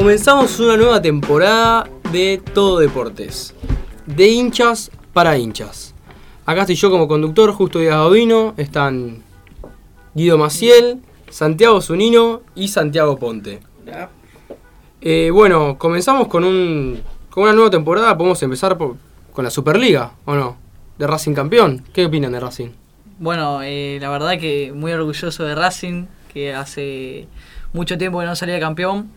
Comenzamos una nueva temporada de Todo Deportes. De hinchas para hinchas. Acá estoy yo como conductor, Justo Díaz Gaudino. Están Guido Maciel, Santiago Zunino y Santiago Ponte. Eh, bueno, comenzamos con, un, con una nueva temporada. Podemos empezar por- con la Superliga, ¿o no? De Racing campeón. ¿Qué opinan de Racing? Bueno, eh, la verdad que muy orgulloso de Racing, que hace mucho tiempo que no salía campeón.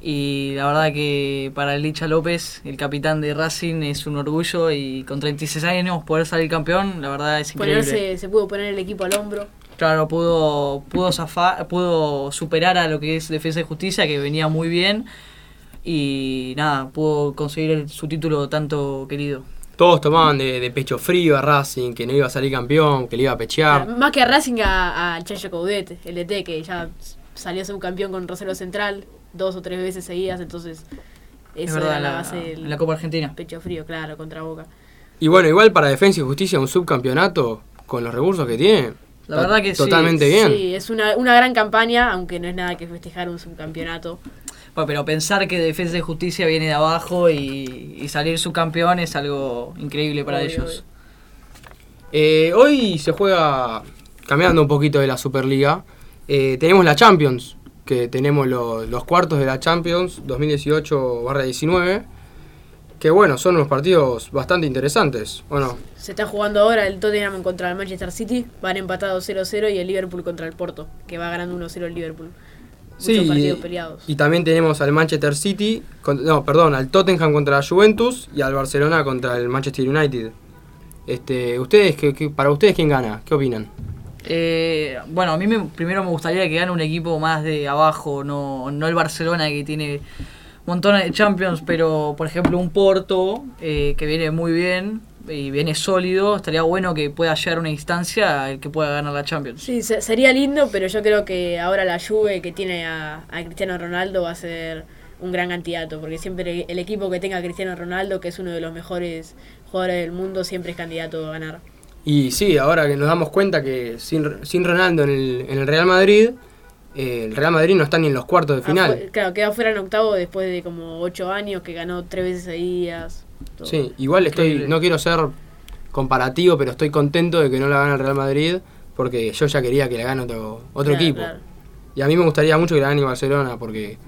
Y la verdad que para el Licha López, el capitán de Racing, es un orgullo y con 36 años poder salir campeón, la verdad es increíble. Ponerse, se pudo poner el equipo al hombro. Claro, pudo, pudo, zafar, pudo superar a lo que es Defensa y Justicia, que venía muy bien. Y nada, pudo conseguir el- su título tanto querido. Todos tomaban de, de pecho frío a Racing, que no iba a salir campeón, que le iba a pechear. Más que a Racing, a- al Chacho Coudet, el DT, que ya salió subcampeón con Rosario Central dos o tres veces seguidas, entonces Es eso verdad, era la la, base del en la Copa Argentina. pecho frío, claro, contra Boca. Y bueno, igual para Defensa y Justicia, un subcampeonato con los recursos que tiene. La verdad que sí. Totalmente bien. Sí, es una, una gran campaña, aunque no es nada que festejar un subcampeonato. Bueno, pero pensar que Defensa y Justicia viene de abajo y, y salir subcampeón es algo increíble para Obvio, ellos. Eh, hoy se juega, cambiando un poquito de la Superliga, eh, tenemos la Champions, que tenemos lo- los cuartos de la Champions 2018-19, que bueno, son unos partidos bastante interesantes, ¿o no? Se está jugando ahora el Tottenham contra el Manchester City, van empatados 0-0 y el Liverpool contra el Porto, que va ganando 1-0 el Liverpool. Muchos partidos peleados. y también tenemos al Manchester City, con- no, perdón, al Tottenham contra la Juventus y al Barcelona contra el Manchester United. Este, ustedes, ¿qué- qué- para ustedes, ¿quién gana? ¿Qué opinan? Eh, bueno, a mí me- primero me gustaría que gane un equipo más de abajo, no, no el Barcelona que tiene montones de Champions, pero por ejemplo un Porto eh, que viene muy bien y viene sólido, estaría bueno que pueda llegar a una instancia el que pueda ganar la Champions. Sí, se- sería lindo, pero yo creo que ahora la Juve que tiene a, a Cristiano Ronaldo va a ser un gran candidato, porque siempre el equipo que tenga a Cristiano Ronaldo, que es uno de los mejores jugadores del mundo, siempre es candidato a ganar. Y sí, ahora que nos damos cuenta que sin, sin Ronaldo en el, en el Real Madrid, eh, el Real Madrid no está ni en los cuartos de final. Claro, queda fuera en octavo después de como ocho años, que ganó tres veces seguidas. todo. Sí, igual estoy, no quiero ser comparativo, pero estoy contento de que no la gane el Real Madrid, porque yo ya quería que la gane otro, otro Claro, equipo. claro. Y a mí me gustaría mucho que la gane el Barcelona, porque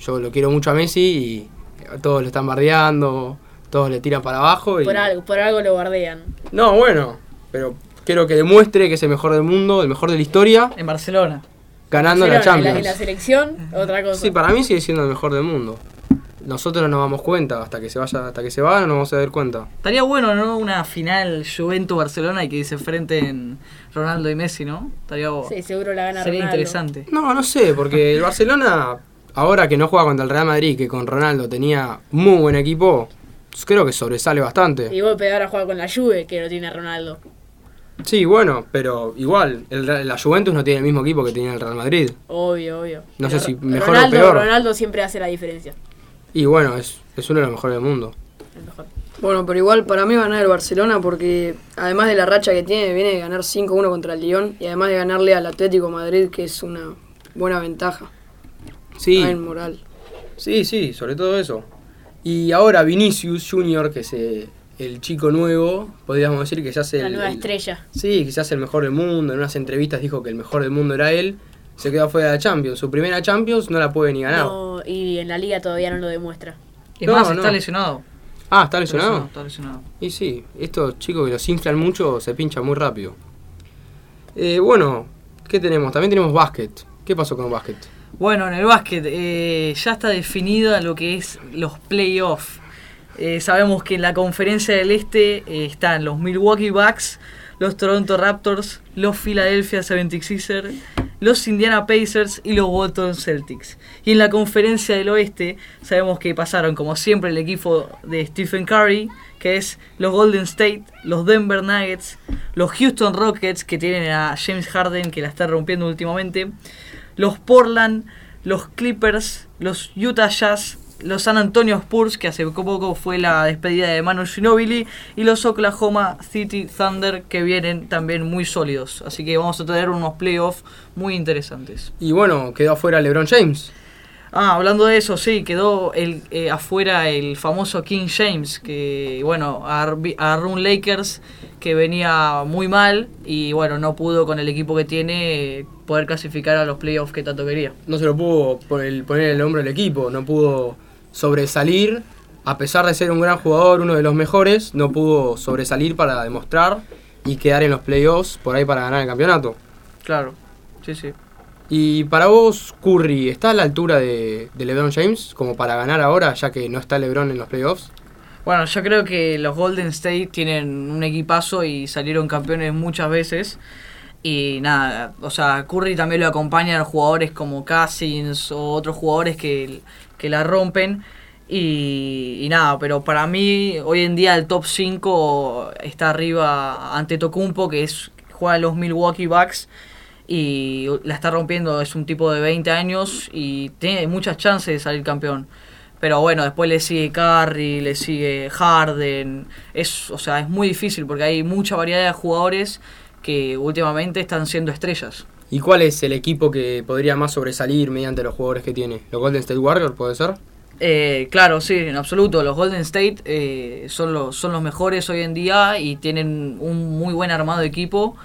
yo lo quiero mucho a Messi y todos lo están bardeando, todos le tiran para abajo. Y... Por algo, por algo lo guardean. No, bueno, pero quiero que demuestre que es el mejor del mundo, el mejor de la historia, En Barcelona. ganando la en Champions. En la, selección, otra cosa. Sí, para mí sigue siendo el mejor del mundo. Nosotros no nos damos cuenta, hasta que se vaya, hasta que se va no nos vamos a dar cuenta. Estaría bueno, ¿no? Una final Juventus-Barcelona y que se enfrenten Ronaldo y Messi, ¿no? Estaría Sí, seguro la gana Sería Ronaldo. interesante. No, no sé, porque el Barcelona, ahora que no juega contra el Real Madrid, que con Ronaldo tenía muy buen equipo, creo que sobresale bastante. Y vos pegar a jugar con la Juve, que lo tiene Ronaldo. Sí, bueno, pero igual, el, la Juventus no tiene el mismo equipo que tenía el Real Madrid. Obvio, obvio. No sé si mejor o Ronaldo, peor. Ronaldo siempre hace la diferencia. Y bueno, es, es uno de los mejores del mundo. El mejor. Bueno, pero igual para mí va a ganar el Barcelona porque además de la racha que tiene, viene de ganar 5-1 contra el Lyon y además de ganarle al Atlético Madrid, que es una buena ventaja Sí, en moral. sí, sí, sobre todo eso. Y ahora Vinicius Junior, que es eh, el chico nuevo, podríamos decir que se hace La el, nueva el- estrella. Sí, quizás el mejor del mundo. En unas entrevistas dijo que el mejor del mundo era él. Se quedó fuera de la Champions. Su primera Champions no la puede ni ganar. No, y en la liga todavía no lo demuestra. Es No, más, no. está lesionado. Ah, ¿está lesionado? Está lesionado. Y sí, estos chicos que los inflan mucho se pinchan muy rápido. Eh, bueno, ¿qué tenemos? También tenemos básquet. ¿Qué pasó con el básquet? Bueno, en el básquet eh, ya está definida lo que es los playoffs. Eh, sabemos que en la conferencia del este eh, están los Milwaukee Bucks, los Toronto Raptors, los Philadelphia 76ers, los Indiana Pacers y los Boston Celtics. Y en la conferencia del oeste sabemos que pasaron como siempre el equipo de Stephen Curry, que es los Golden State, los Denver Nuggets, los Houston Rockets, que tienen a James Harden, que la está rompiendo últimamente, los Portland, los Clippers, los Utah Jazz, los San Antonio Spurs, que hace poco fue la despedida de Manu Ginobili, y los Oklahoma City Thunder, que vienen también muy sólidos. Así que vamos a tener unos playoffs muy interesantes. Y bueno, quedó afuera LeBron James. Ah, hablando de eso, sí, quedó el, eh, afuera el famoso King James, que bueno, agarró un Lakers que venía muy mal y bueno, no pudo con el equipo que tiene poder clasificar a los playoffs que tanto quería. No se lo pudo poner el hombro al equipo, no pudo sobresalir, a pesar de ser un gran jugador, uno de los mejores, no pudo sobresalir para demostrar y quedar en los playoffs por ahí para ganar el campeonato. Claro, sí, sí. Y para vos, Curry, ¿está a la altura de, LeBron James como para ganar ahora, ya que no está LeBron en los playoffs? Bueno, yo creo que los Golden State tienen un equipazo y salieron campeones muchas veces. Y nada, o sea, Curry también lo acompaña a jugadores como Cousins o otros jugadores que, la rompen. Y, y, nada, pero para mí hoy en día el top 5 está arriba ante Tocumpo, que es juega los Milwaukee Bucks y la está rompiendo, es un tipo de 20 años y tiene muchas chances de salir campeón. Pero bueno, después le sigue Curry, le sigue Harden. Es, o sea, es muy difícil porque hay mucha variedad de jugadores que últimamente están siendo estrellas. ¿Y cuál es el equipo que podría más sobresalir mediante los jugadores que tiene? ¿Los Golden State Warriors puede ser? Eh, claro, sí, en absoluto. Los Golden State eh, son, los, son los mejores hoy en día y tienen un muy buen armado de equipo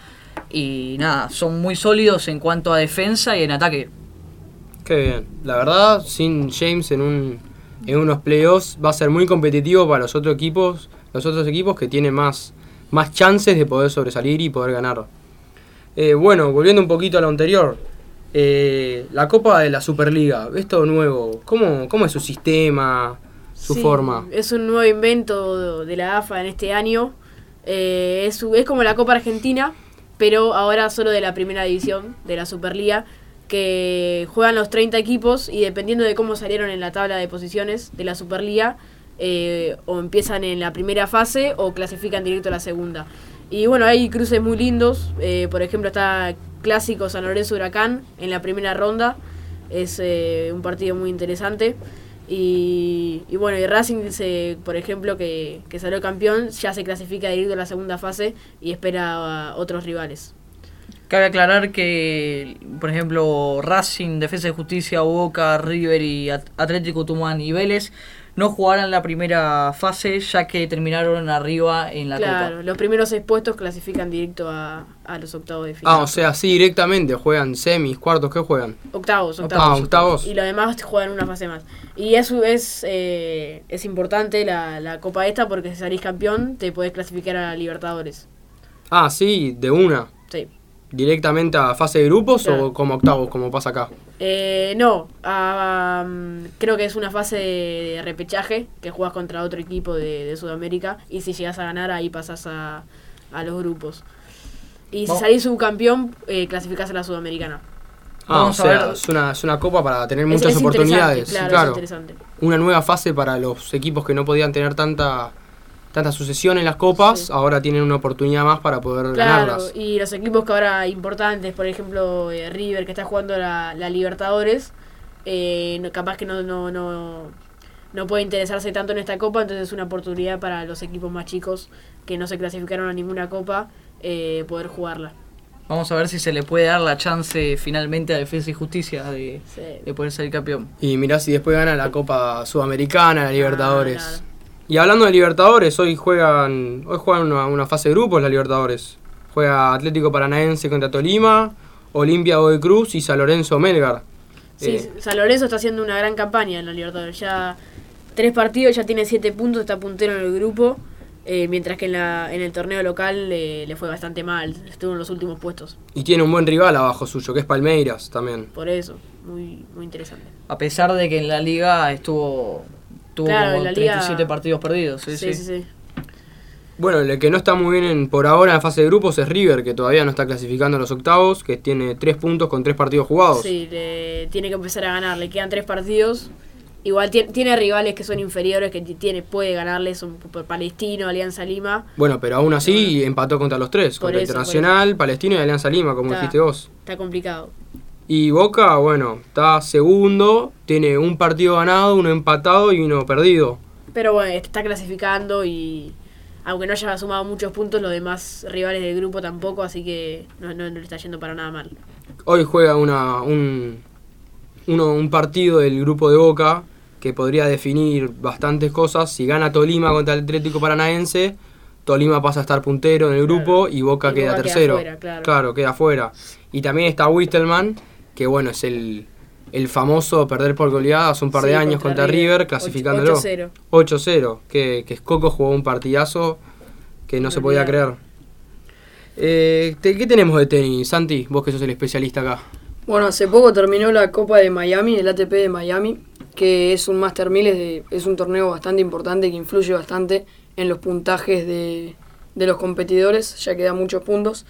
y nada, son muy sólidos en cuanto a defensa y en ataque. Qué bien. La verdad, sin James en un en unos playoffs va a ser muy competitivo para los otros equipos, los otros equipos que tienen más, más chances de poder sobresalir y poder ganar. Eh, bueno, volviendo un poquito a lo anterior, eh, la Copa de la Superliga, esto nuevo, ¿cómo, cómo es su sistema, su forma? Es un nuevo invento de la AFA en este año. Eh, es, es como la Copa Argentina, pero ahora solo de la primera división de la Superliga, que juegan los 30 equipos y dependiendo de cómo salieron en la tabla de posiciones de la Superliga, eh, o empiezan en la primera fase o clasifican directo a la segunda. Y bueno, hay cruces muy lindos, eh, por ejemplo está Clásico San Lorenzo Huracán en la primera ronda, es eh, un partido muy interesante. Y, bueno, y Racing, dice, por ejemplo, que, que, salió campeón, ya se clasifica directo a la segunda fase y espera a otros rivales. Cabe aclarar que, por ejemplo, Racing, Defensa de Justicia, Boca, River y Atlético Tucumán y Vélez no jugaron la primera fase ya que terminaron arriba en la claro, Copa. los primeros seis puestos clasifican directo a, los octavos de final. Ah, o sea, sí, directamente juegan semis, cuartos, ¿qué juegan? Octavos, octavos. Ah, octavos. Y los demás juegan una fase más. Y eso es, eh, es importante la, la Copa esta porque si salís campeón te podés clasificar a Libertadores. Ah, sí, de una. Sí. ¿Directamente a fase de grupos o como octavos, como pasa acá? Eh, no, creo que es una fase de, repechaje que juegas contra otro equipo de, Sudamérica y si llegas a ganar ahí pasas a, los grupos. Y si salís subcampeón, eh, clasificás a la Sudamericana. Ah, o sea, es una, es una copa para tener muchas oportunidades. Claro, Una nueva fase para los equipos que no podían tener tanta tanta sucesión en las copas, ahora tienen una oportunidad más para poder claro, Y los equipos que ahora importantes, por ejemplo, eh, River que está jugando la, Libertadores, eh, capaz que no, no, no, no puede interesarse tanto en esta copa, entonces es una oportunidad para los equipos más chicos que no se clasificaron a ninguna copa eh, poder jugarla. Vamos a ver si se le puede dar la chance finalmente a Defensa y Justicia de, poder salir campeón. Y mirá si después gana la Copa Sudamericana, la Libertadores. Y hablando de Libertadores, hoy juegan hoy juegan una, fase de grupos la Libertadores. Juega Atlético Paranaense contra Tolima, Olimpia de Cruz y San Lorenzo Melgar. Sí, eh, San Lorenzo está haciendo una gran campaña en la Libertadores. Ya tres partidos, ya tiene siete puntos, está puntero en el grupo. Eh, mientras que en, la, en el torneo local le fue bastante mal, estuvo en los últimos puestos. Y tiene un buen rival abajo suyo, que es Palmeiras también. Por eso, muy, muy interesante. A pesar de que en la liga estuvo tuvo como 37 partidos perdidos. Sí sí, sí, Bueno, el que no está muy bien por ahora en fase de grupos es River, que todavía no está clasificando en los octavos, que tiene 3 puntos con 3 partidos jugados. Sí, tiene que empezar a ganar, le quedan 3 partidos. Igual tiene, rivales que son inferiores, que tiene puede ganarles, son por Palestino, Alianza Lima. Bueno, pero aún así empató contra los tres, contra Internacional, Palestino y Alianza Lima, como dijiste vos. Está complicado. Y Boca, bueno, está segundo, tiene un partido ganado, uno empatado y uno perdido. Pero bueno, está clasificando y aunque no haya sumado muchos puntos, los demás rivales del grupo tampoco, así que no, no, le está yendo para nada mal. Hoy juega una, un, uno, un partido del grupo de Boca que podría definir bastantes cosas. Si gana Tolima contra el Atlético Paranaense, Tolima pasa a estar puntero en el grupo y Boca Y queda Boca queda tercero. fuera, claro. queda fuera. Y también está Wistelman, que bueno, es el, el famoso perder por goleada hace un par de años contra, River, clasificándolo. 8-0. 8-0, que, que Coco jugó un partidazo que no se podía creer. Eh, te- ¿Qué tenemos de tenis, Santi? Vos que sos el especialista acá. Bueno, hace poco terminó la Copa de Miami, el ATP de Miami, que es un Master 1000, es, de- es un torneo bastante importante que influye bastante en los puntajes de, de los competidores, ya que da muchos puntos.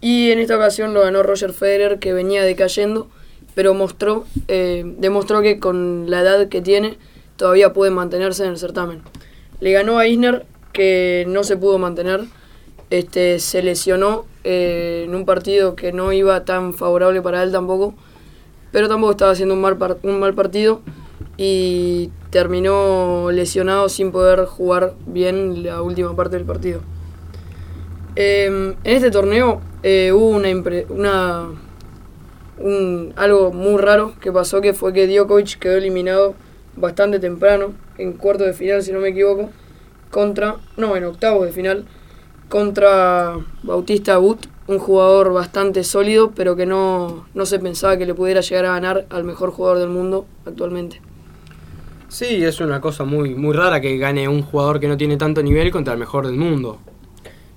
Y en esta ocasión lo ganó Roger Federer, que venía decayendo, pero mostró, eh, demostró que con la edad que tiene todavía puede mantenerse en el certamen. Le ganó a Isner, que no se pudo mantener, este, se lesionó eh, en un partido que no iba tan favorable para él tampoco, pero tampoco estaba haciendo un mal, un mal partido y terminó lesionado sin poder jugar bien la última parte del partido. Eh, en este torneo eh, hubo una, una un- algo muy raro que pasó que fue que Djokovic quedó eliminado bastante temprano, en cuarto de final si no me equivoco, contra, no, en octavos de final, contra Bautista Agut, un jugador bastante sólido, pero que no, no se pensaba que le pudiera llegar a ganar al mejor jugador del mundo actualmente. Sí, es una cosa muy, muy rara que gane un jugador que no tiene tanto nivel contra el mejor del mundo.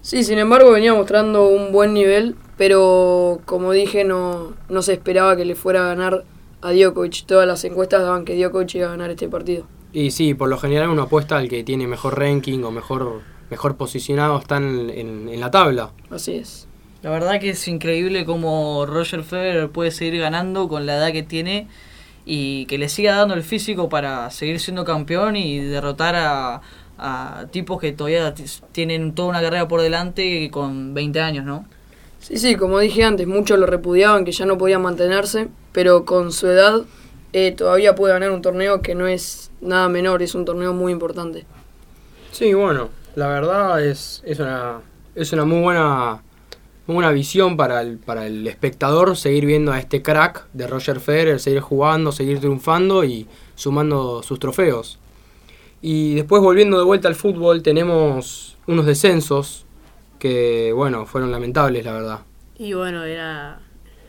Sí, sin embargo venía mostrando un buen nivel, pero como dije no, no se esperaba que le fuera a ganar a Djokovic. Todas las encuestas daban que Djokovic iba a ganar este partido. Y sí, por lo general uno apuesta al que tiene mejor ranking o mejor, mejor posicionado está en, en- en la tabla. Así es. La verdad que es increíble cómo Roger Federer puede seguir ganando con la edad que tiene y que le siga dando el físico para seguir siendo campeón y derrotar a, a tipos que todavía tienen toda una carrera por delante con 20 años, ¿no? Sí, sí, como dije antes, muchos lo repudiaban que ya no podía mantenerse, pero con su edad eh, todavía puede ganar un torneo que no es nada menor, es un torneo muy importante. Sí, bueno, la verdad es, es, una, es una muy buena, muy buena visión para el, para el espectador seguir viendo a este crack de Roger Federer, seguir jugando, seguir triunfando y sumando sus trofeos. Y después volviendo de vuelta al fútbol tenemos unos descensos que, bueno, fueron lamentables, la verdad. Y bueno, era.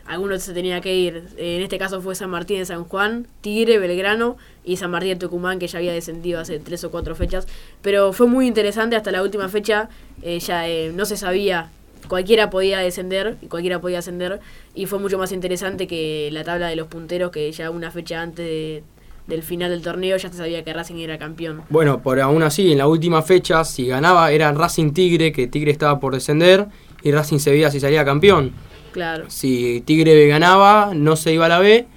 Algunos se tenía que ir. En este caso fue San Martín de San Juan, Tigre, Belgrano y San Martín de Tucumán, que ya había descendido hace tres o cuatro fechas. Pero fue muy interesante hasta la última fecha. eh, ya eh, no se sabía. Cualquiera podía descender y cualquiera podía ascender. Y fue mucho más interesante que la tabla de los punteros, que ya una fecha antes de- del final del torneo ya se sabía que Racing era campeón. Bueno, por aún así, en la última fecha, si ganaba era Racing Tigre, que Tigre estaba por descender, y Racing se veía si salía campeón. Claro. Si Tigre ganaba, no se iba a la B,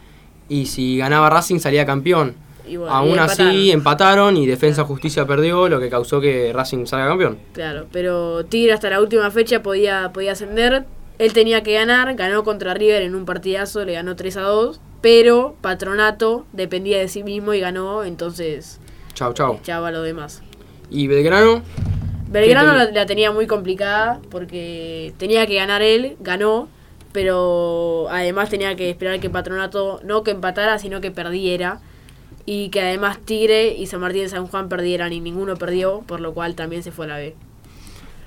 y si ganaba Racing salía campeón. Y bueno, y aún así empataron. empataron y Defensa Justicia perdió, lo que causó que Racing salga campeón. Claro, pero Tigre hasta la última fecha podía, podía ascender. Él tenía que ganar, ganó contra River en un partidazo, le ganó 3 a 2. Pero Patronato dependía de sí mismo y ganó, entonces Chau, chau. echaba a lo demás. Y Belgrano, Belgrano ¿Qué la, te- la tenía muy complicada porque tenía que ganar él, ganó, pero además tenía que esperar que Patronato no que empatara, sino que perdiera. Y que además Tigre y San Martín de San Juan perdieran y ninguno perdió, por lo cual también se fue a la B.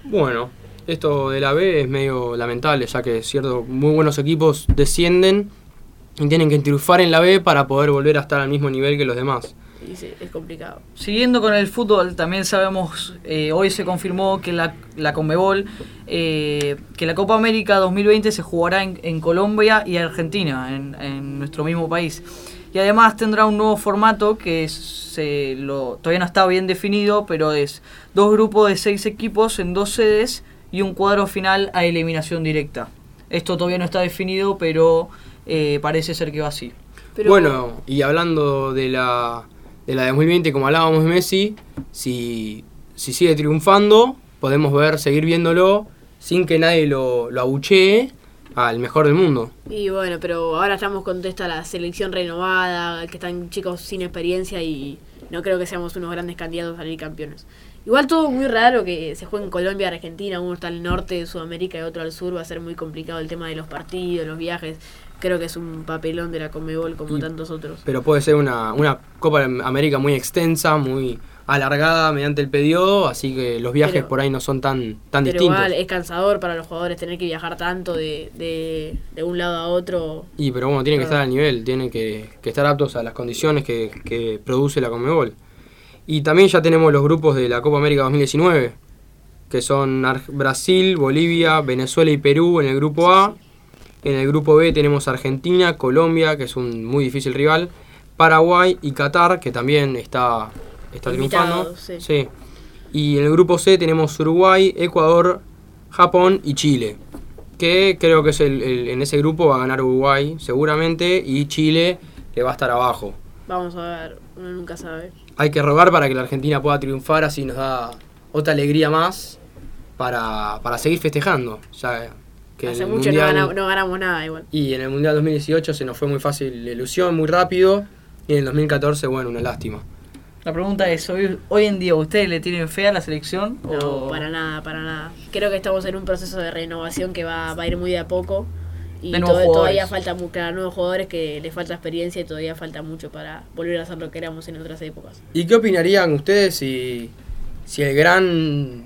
bueno, esto de la B es medio lamentable, ya que cierto, muy buenos equipos descienden y tienen que triunfar en la B para poder volver a estar al mismo nivel que los demás. Y sí, es complicado. Siguiendo con el fútbol, también sabemos, eh, hoy se confirmó que la, la Conmebol, eh, que la Copa América 2020 se jugará en, en Colombia y Argentina, en, en nuestro mismo país. Y además tendrá un nuevo formato que se lo, todavía no está bien definido, pero es dos grupos de seis equipos en dos sedes y un cuadro final a eliminación directa. Esto todavía no está definido, pero eh, parece ser que va así. Pero, Bueno, y hablando de la, de la de 2020, como hablábamos de Messi, si, si sigue triunfando, podemos ver, seguir viéndolo sin que nadie lo, lo abuchee al mejor del mundo. Y bueno, pero ahora estamos con toda esta la selección renovada, que están chicos sin experiencia y no creo que seamos unos grandes candidatos a salir campeones. Igual todo muy raro que se juegue en Colombia, Argentina, uno está al norte de Sudamérica y otro al sur, va a ser muy complicado el tema de los partidos, los viajes. Creo que es un papelón de la Comebol como Y- tantos otros. Pero puede ser una, una Copa de América muy extensa, muy alargada mediante el periodo, así que los viajes Pero- por ahí no son tan, tan Pero distintos. igual es cansador para los jugadores tener que viajar tanto de, de, de un lado a otro. Y pero bueno, tienen que estar al nivel, tienen que, que estar aptos a las condiciones que, que produce la Conmebol. Y también ya tenemos los grupos de la Copa América 2019, que son Brasil, Bolivia, Venezuela y Perú en el grupo A. En el grupo B tenemos Argentina, Colombia, que es un muy difícil rival, Paraguay y Qatar, que también está, está triunfando. Invitados, sí. Y en el grupo C tenemos Uruguay, Ecuador, Japón y Chile. Que creo que es el, el- en ese grupo va a ganar Uruguay seguramente y Chile le va a estar abajo. Vamos a ver, uno nunca sabe. Hay que rogar para que la Argentina pueda triunfar, así nos da otra alegría más para, para seguir festejando. Ya que Hace mucho no, Mundial- no ganamos nada igual. Y en el Mundial 2018 se nos fue muy fácil la ilusión, muy rápido. Y en el 2014, bueno, una lástima. La pregunta es, hoy, hoy en día, ¿ustedes le tienen fe a la selección? No, o- para nada, para nada. Creo que estamos en un proceso de renovación que va, va a ir muy de a poco. Y De nuevos to- todavía falta claro, nuevos jugadores que les falta experiencia y todavía falta mucho para volver a hacer lo que éramos en otras épocas. ¿Y qué opinarían ustedes si, si el gran,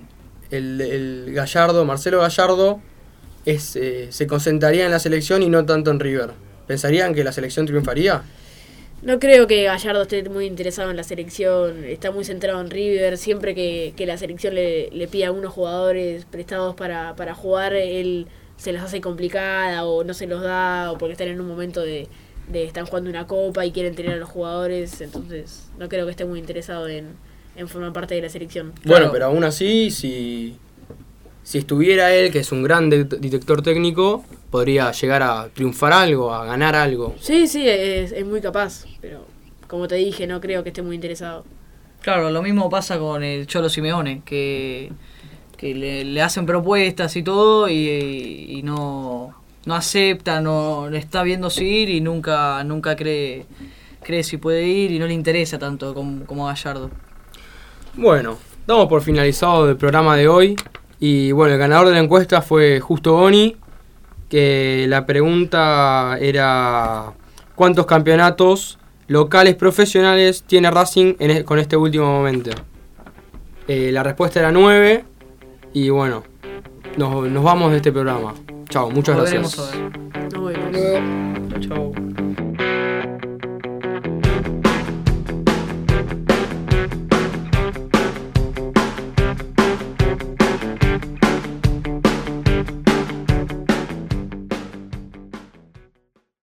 el, el Gallardo, Marcelo Gallardo, es, eh, se concentraría en la selección y no tanto en River? ¿Pensarían que la selección triunfaría? No creo que Gallardo esté muy interesado en la selección, está muy centrado en River, siempre que, que la selección le, le pide a unos jugadores prestados para, para jugar, él se las hace complicada o no se los da o porque están en un momento de, de están jugando una copa y quieren tener a los jugadores, entonces no creo que esté muy interesado en, en formar parte de la selección. Bueno, Claro. pero aún así, si, si estuviera él, que es un gran de- detector técnico, podría llegar a triunfar algo, a ganar algo. Sí, sí, es, es muy capaz, pero como te dije, no creo que esté muy interesado. Claro, lo mismo pasa con el Cholo Simeone, que, que le, le hacen propuestas y todo y, y no, no acepta, no le está viendo si ir y nunca, nunca cree, cree si puede ir y no le interesa tanto como, como a Gallardo. Bueno, damos por finalizado el programa de hoy. Y bueno, el ganador de la encuesta fue Justo Boni, que la pregunta era ¿cuántos campeonatos locales profesionales tiene Racing en e- con este último momento? Eh, la respuesta era 9 y bueno, nos, nos vamos de este programa. Chao, muchas gracias. a ver. Nos vemos. Chau.